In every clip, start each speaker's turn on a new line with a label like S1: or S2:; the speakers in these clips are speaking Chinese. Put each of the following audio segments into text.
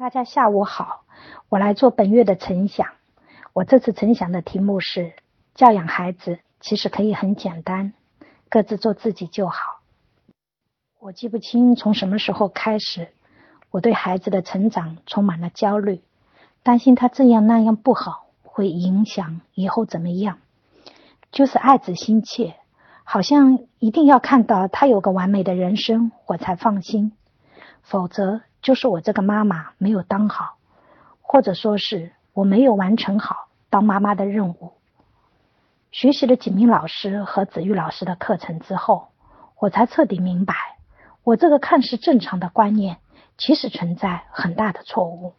S1: 大家下午好，我来做本月的晨想。我这次晨想的题目是：教养孩子其实可以很简单，各自做自己就好。我记不清从什么时候开始，我对孩子的成长充满了焦虑，担心他这样那样不好，会影响以后怎么样，就是爱子心切，好像一定要看到他有个完美的人生，我才放心，否则。就是我这个妈妈没有当好，或者说是我没有完成好当妈妈的任务。学习了景明老师和子玉老师的课程之后，我才彻底明白，我这个看似正常的观念，其实存在很大的错误。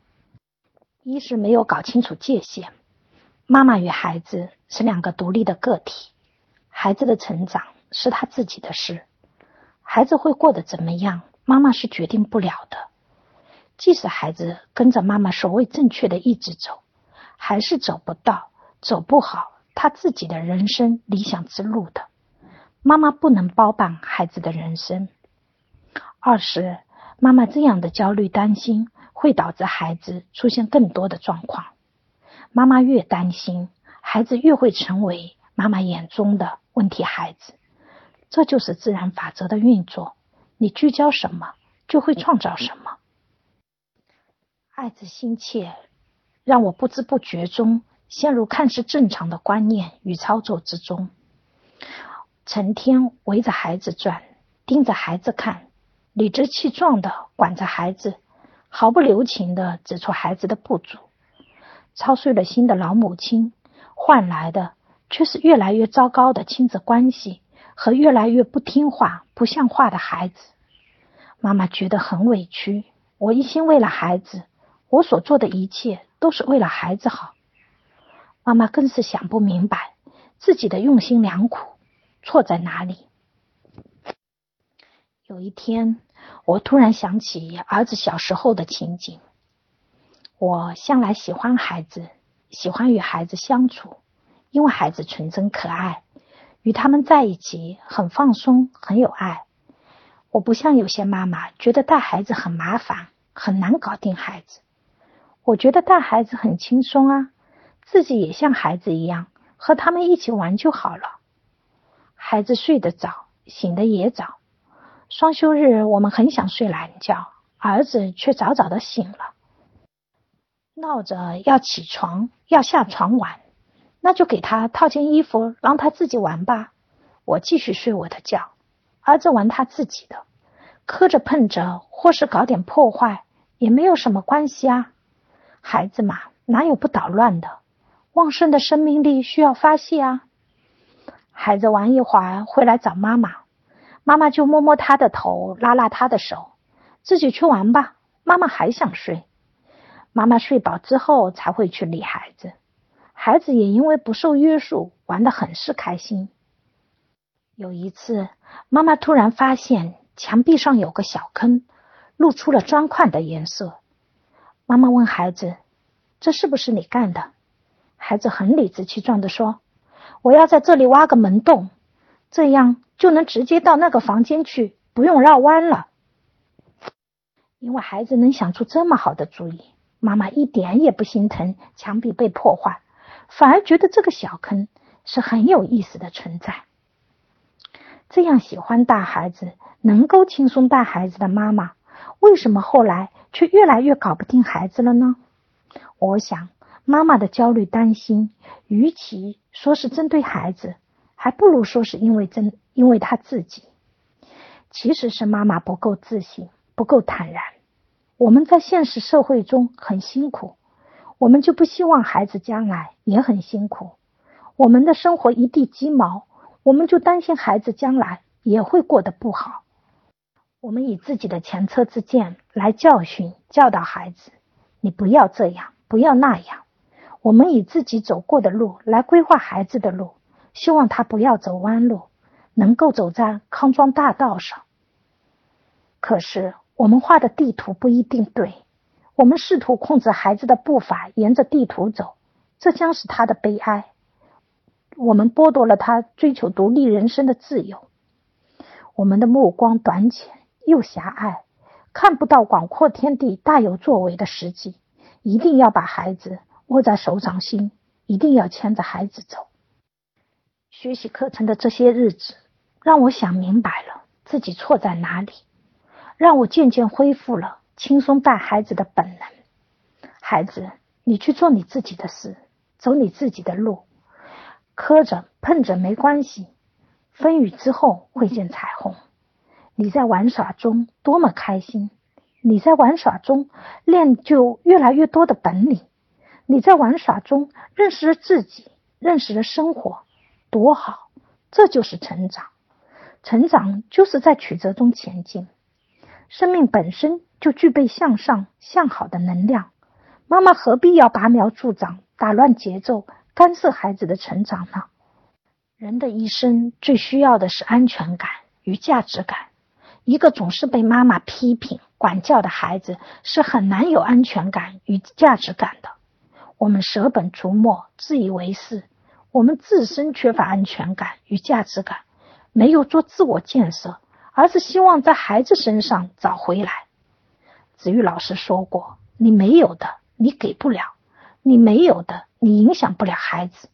S1: 一是没有搞清楚界限，妈妈与孩子是两个独立的个体，孩子的成长是他自己的事，孩子会过得怎么样，妈妈是决定不了的。即使孩子跟着妈妈所谓正确的一直走，还是走不到、走不好他自己的人生理想之路的。妈妈不能包办孩子的人生。二是妈妈这样的焦虑担心，会导致孩子出现更多的状况。妈妈越担心，孩子越会成为妈妈眼中的问题孩子。这就是自然法则的运作。你聚焦什么，就会创造什么。爱子心切，让我不知不觉中陷入看似正常的观念与操作之中，成天围着孩子转，盯着孩子看，理直气壮的管着孩子，毫不留情的指出孩子的不足，操碎了心的老母亲，换来的却是越来越糟糕的亲子关系和越来越不听话、不像话的孩子。妈妈觉得很委屈，我一心为了孩子。我所做的一切都是为了孩子好，妈妈更是想不明白自己的用心良苦错在哪里。有一天，我突然想起儿子小时候的情景。我向来喜欢孩子，喜欢与孩子相处，因为孩子纯真可爱，与他们在一起很放松，很有爱。我不像有些妈妈觉得带孩子很麻烦，很难搞定孩子。我觉得带孩子很轻松啊，自己也像孩子一样，和他们一起玩就好了。孩子睡得早，醒得也早。双休日我们很想睡懒觉，儿子却早早的醒了，闹着要起床，要下床玩。那就给他套件衣服，让他自己玩吧。我继续睡我的觉，儿子玩他自己的，磕着碰着，或是搞点破坏，也没有什么关系啊。孩子嘛，哪有不捣乱的？旺盛的生命力需要发泄啊！孩子玩一会儿会来找妈妈，妈妈就摸摸他的头，拉拉他的手，自己去玩吧。妈妈还想睡，妈妈睡饱之后才会去理孩子。孩子也因为不受约束，玩得很是开心。有一次，妈妈突然发现墙壁上有个小坑，露出了砖块的颜色。妈妈问孩子：“这是不是你干的？”孩子很理直气壮的说：“我要在这里挖个门洞，这样就能直接到那个房间去，不用绕弯了。”因为孩子能想出这么好的主意，妈妈一点也不心疼墙壁被破坏，反而觉得这个小坑是很有意思的存在。这样喜欢带孩子、能够轻松带孩子的妈妈。为什么后来却越来越搞不定孩子了呢？我想，妈妈的焦虑担心，与其说是针对孩子，还不如说是因为针因为他自己。其实是妈妈不够自信，不够坦然。我们在现实社会中很辛苦，我们就不希望孩子将来也很辛苦。我们的生活一地鸡毛，我们就担心孩子将来也会过得不好。我们以自己的前车之鉴来教训、教导孩子：你不要这样，不要那样。我们以自己走过的路来规划孩子的路，希望他不要走弯路，能够走在康庄大道上。可是我们画的地图不一定对，我们试图控制孩子的步伐，沿着地图走，这将是他的悲哀。我们剥夺了他追求独立人生的自由。我们的目光短浅。又狭隘，看不到广阔天地大有作为的时机，一定要把孩子握在手掌心，一定要牵着孩子走。学习课程的这些日子，让我想明白了自己错在哪里，让我渐渐恢复了轻松带孩子的本能。孩子，你去做你自己的事，走你自己的路，磕着碰着没关系，风雨之后会见彩虹。你在玩耍中多么开心！你在玩耍中练就越来越多的本领。你在玩耍中认识了自己，认识了生活，多好！这就是成长。成长就是在曲折中前进。生命本身就具备向上、向好的能量。妈妈何必要拔苗助长、打乱节奏、干涉孩子的成长呢？人的一生最需要的是安全感与价值感。一个总是被妈妈批评、管教的孩子是很难有安全感与价值感的。我们舍本逐末、自以为是，我们自身缺乏安全感与价值感，没有做自我建设，而是希望在孩子身上找回来。子玉老师说过：“你没有的，你给不了；你没有的，你影响不了孩子。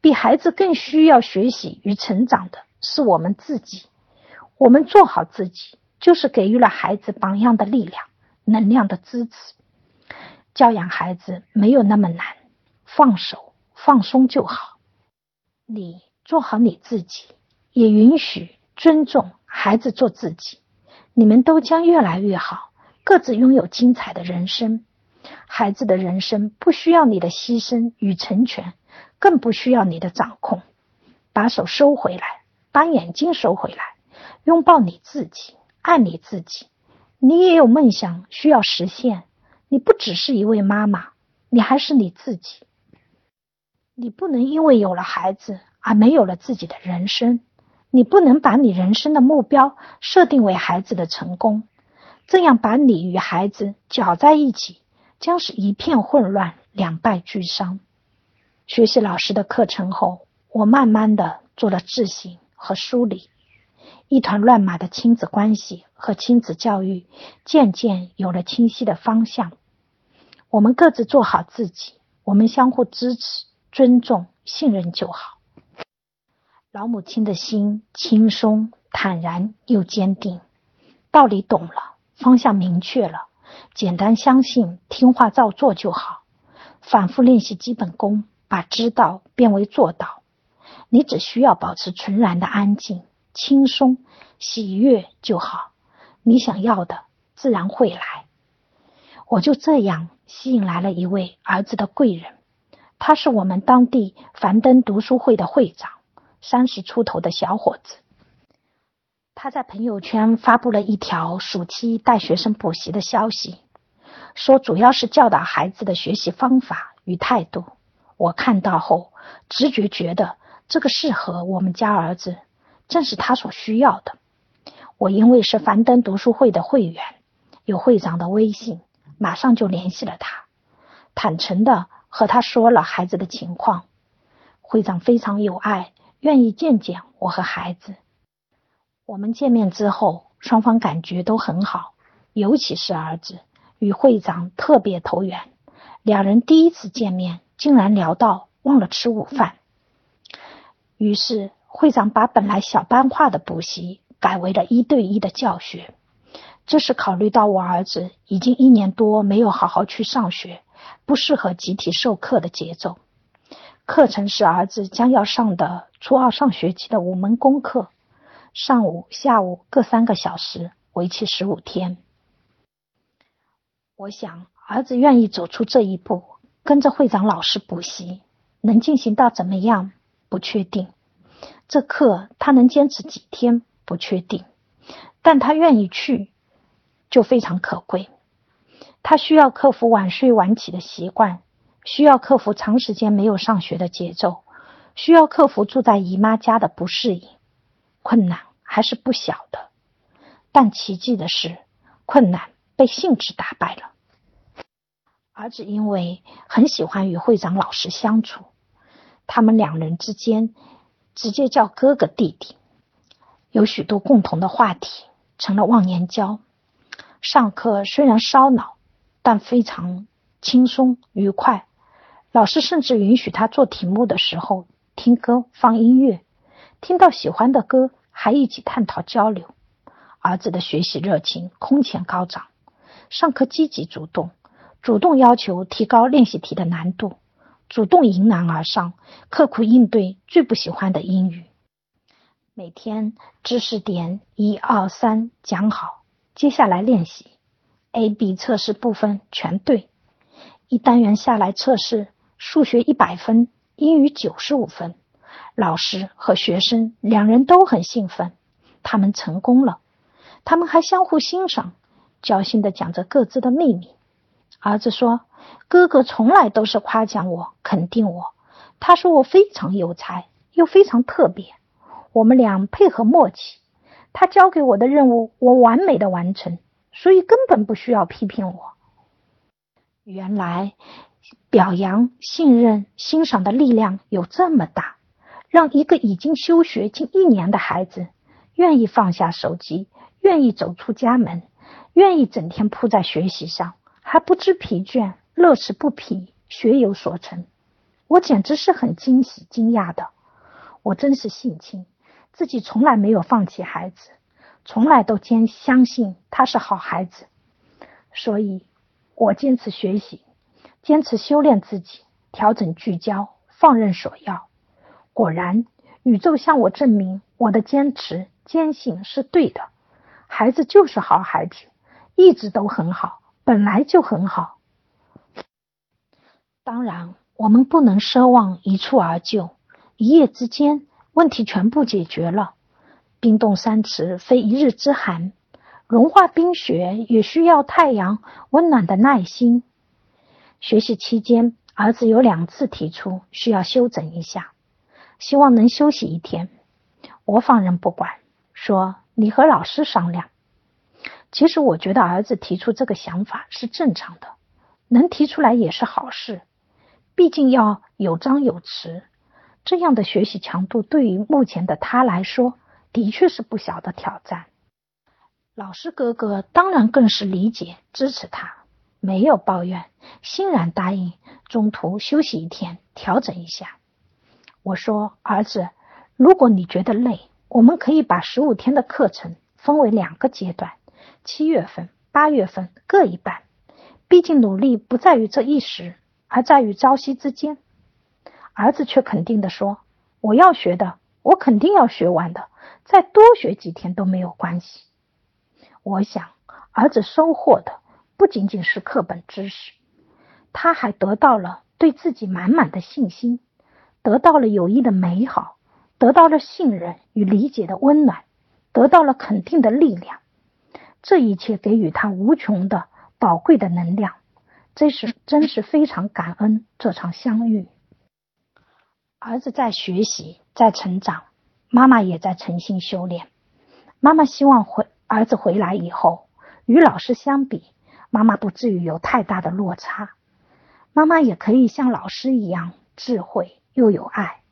S1: 比孩子更需要学习与成长的是我们自己。”我们做好自己，就是给予了孩子榜样的力量、能量的支持。教养孩子没有那么难，放手、放松就好。你做好你自己，也允许、尊重孩子做自己，你们都将越来越好，各自拥有精彩的人生。孩子的人生不需要你的牺牲与成全，更不需要你的掌控。把手收回来，把眼睛收回来。拥抱你自己，爱你自己。你也有梦想需要实现。你不只是一位妈妈，你还是你自己。你不能因为有了孩子而没有了自己的人生。你不能把你人生的目标设定为孩子的成功，这样把你与孩子搅在一起，将是一片混乱，两败俱伤。学习老师的课程后，我慢慢的做了自省和梳理。一团乱麻的亲子关系和亲子教育渐渐有了清晰的方向。我们各自做好自己，我们相互支持、尊重、信任就好。老母亲的心轻松、坦然又坚定，道理懂了，方向明确了，简单相信、听话照做就好。反复练习基本功，把知道变为做到。你只需要保持纯然的安静。轻松、喜悦就好，你想要的自然会来。我就这样吸引来了一位儿子的贵人，他是我们当地樊登读书会的会长，三十出头的小伙子。他在朋友圈发布了一条暑期带学生补习的消息，说主要是教导孩子的学习方法与态度。我看到后，直觉觉得这个适合我们家儿子。正是他所需要的。我因为是樊登读书会的会员，有会长的微信，马上就联系了他，坦诚的和他说了孩子的情况。会长非常有爱，愿意见见我和孩子。我们见面之后，双方感觉都很好，尤其是儿子与会长特别投缘。两人第一次见面，竟然聊到忘了吃午饭，于是。会长把本来小班化的补习改为了一对一的教学，这是考虑到我儿子已经一年多没有好好去上学，不适合集体授课的节奏。课程是儿子将要上的初二上学期的五门功课，上午、下午各三个小时，为期十五天。我想儿子愿意走出这一步，跟着会长老师补习，能进行到怎么样，不确定。这课他能坚持几天不确定，但他愿意去就非常可贵。他需要克服晚睡晚起的习惯，需要克服长时间没有上学的节奏，需要克服住在姨妈家的不适应。困难还是不小的，但奇迹的是，困难被兴致打败了。儿子因为很喜欢与会长老师相处，他们两人之间。直接叫哥哥弟弟，有许多共同的话题，成了忘年交。上课虽然烧脑，但非常轻松愉快。老师甚至允许他做题目的时候听歌放音乐，听到喜欢的歌还一起探讨交流。儿子的学习热情空前高涨，上课积极主动，主动要求提高练习题的难度，主动迎难而上，刻苦应对最不喜欢的英语。每天知识点一二三讲好，接下来练习 A B 测试部分全对。一单元下来测试，数学一百分，英语九十五分。老师和学生两人都很兴奋，他们成功了。他们还相互欣赏，交心的讲着各自的秘密。儿子说：“哥哥从来都是夸奖我，肯定我。他说我非常有才，又非常特别。”我们俩配合默契，他交给我的任务我完美的完成，所以根本不需要批评我。原来表扬、信任、欣赏的力量有这么大，让一个已经休学近一年的孩子愿意放下手机，愿意走出家门，愿意整天扑在学习上，还不知疲倦，乐此不疲，学有所成。我简直是很惊喜、惊讶的。我真是性情。自己从来没有放弃孩子，从来都坚相信他是好孩子，所以我坚持学习，坚持修炼自己，调整聚焦，放任所要。果然，宇宙向我证明我的坚持坚信是对的。孩子就是好孩子，一直都很好，本来就很好。当然，我们不能奢望一蹴而就，一夜之间。问题全部解决了。冰冻三尺，非一日之寒；融化冰雪，也需要太阳温暖的耐心。学习期间，儿子有两次提出需要休整一下，希望能休息一天。我放任不管，说你和老师商量。其实我觉得儿子提出这个想法是正常的，能提出来也是好事，毕竟要有张有弛。这样的学习强度对于目前的他来说，的确是不小的挑战。老师哥哥当然更是理解支持他，没有抱怨，欣然答应中途休息一天，调整一下。我说：“儿子，如果你觉得累，我们可以把十五天的课程分为两个阶段，七月份、八月份各一半。毕竟努力不在于这一时，而在于朝夕之间。”儿子却肯定的说：“我要学的，我肯定要学完的，再多学几天都没有关系。”我想，儿子收获的不仅仅是课本知识，他还得到了对自己满满的信心，得到了友谊的美好，得到了信任与理解的温暖，得到了肯定的力量。这一切给予他无穷的宝贵的能量，真是真是非常感恩这场相遇。儿子在学习，在成长，妈妈也在诚心修炼。妈妈希望回儿子回来以后，与老师相比，妈妈不至于有太大的落差。妈妈也可以像老师一样智慧又有爱，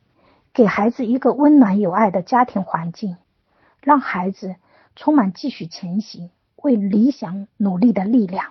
S1: 给孩子一个温暖有爱的家庭环境，让孩子充满继续前行、为理想努力的力量。